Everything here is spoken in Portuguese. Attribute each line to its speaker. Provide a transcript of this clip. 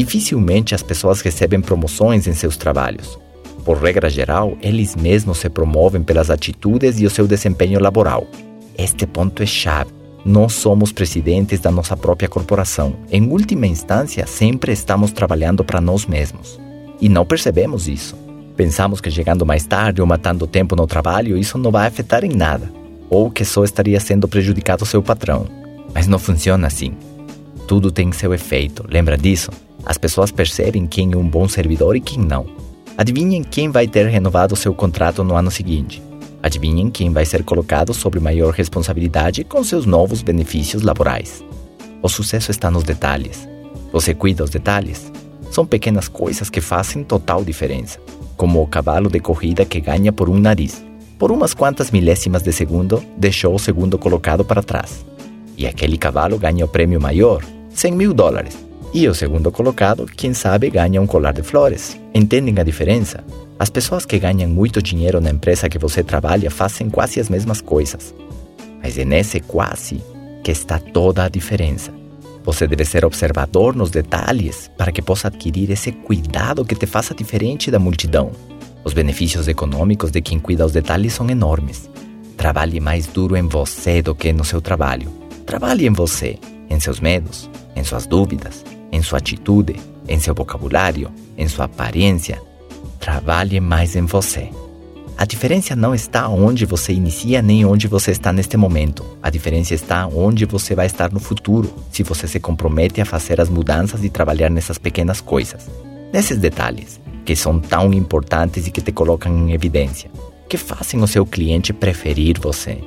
Speaker 1: Dificilmente as pessoas recebem promoções em seus trabalhos. Por regra geral, eles mesmos se promovem pelas atitudes e o seu desempenho laboral. Este ponto é chave. Nós somos presidentes da nossa própria corporação. Em última instância, sempre estamos trabalhando para nós mesmos. E não percebemos isso. Pensamos que chegando mais tarde ou matando tempo no trabalho, isso não vai afetar em nada. Ou que só estaria sendo prejudicado seu patrão. Mas não funciona assim. Tudo tem seu efeito, lembra disso? As pessoas percebem quem é um bom servidor e quem não. Adivinhem quem vai ter renovado seu contrato no ano seguinte. Adivinhem quem vai ser colocado sob maior responsabilidade com seus novos benefícios laborais. O sucesso está nos detalhes. Você cuida dos detalhes? São pequenas coisas que fazem total diferença, como o cavalo de corrida que ganha por um nariz. Por umas quantas milésimas de segundo, deixou o segundo colocado para trás. E aquele cavalo ganha o prêmio maior, 100 mil dólares e o segundo colocado, quem sabe, ganha um colar de flores. Entendem a diferença? As pessoas que ganham muito dinheiro na empresa que você trabalha fazem quase as mesmas coisas. Mas é nesse quase que está toda a diferença. Você deve ser observador nos detalhes para que possa adquirir esse cuidado que te faça diferente da multidão. Os benefícios econômicos de quem cuida dos detalhes são enormes. Trabalhe mais duro em você do que no seu trabalho. Trabalhe em você, em seus medos, em suas dúvidas, em sua atitude, em seu vocabulário, em sua aparência. Trabalhe mais em você. A diferença não está onde você inicia nem onde você está neste momento. A diferença está onde você vai estar no futuro, se você se compromete a fazer as mudanças e trabalhar nessas pequenas coisas. Nesses detalhes, que são tão importantes e que te colocam em evidência, que fazem o seu cliente preferir você.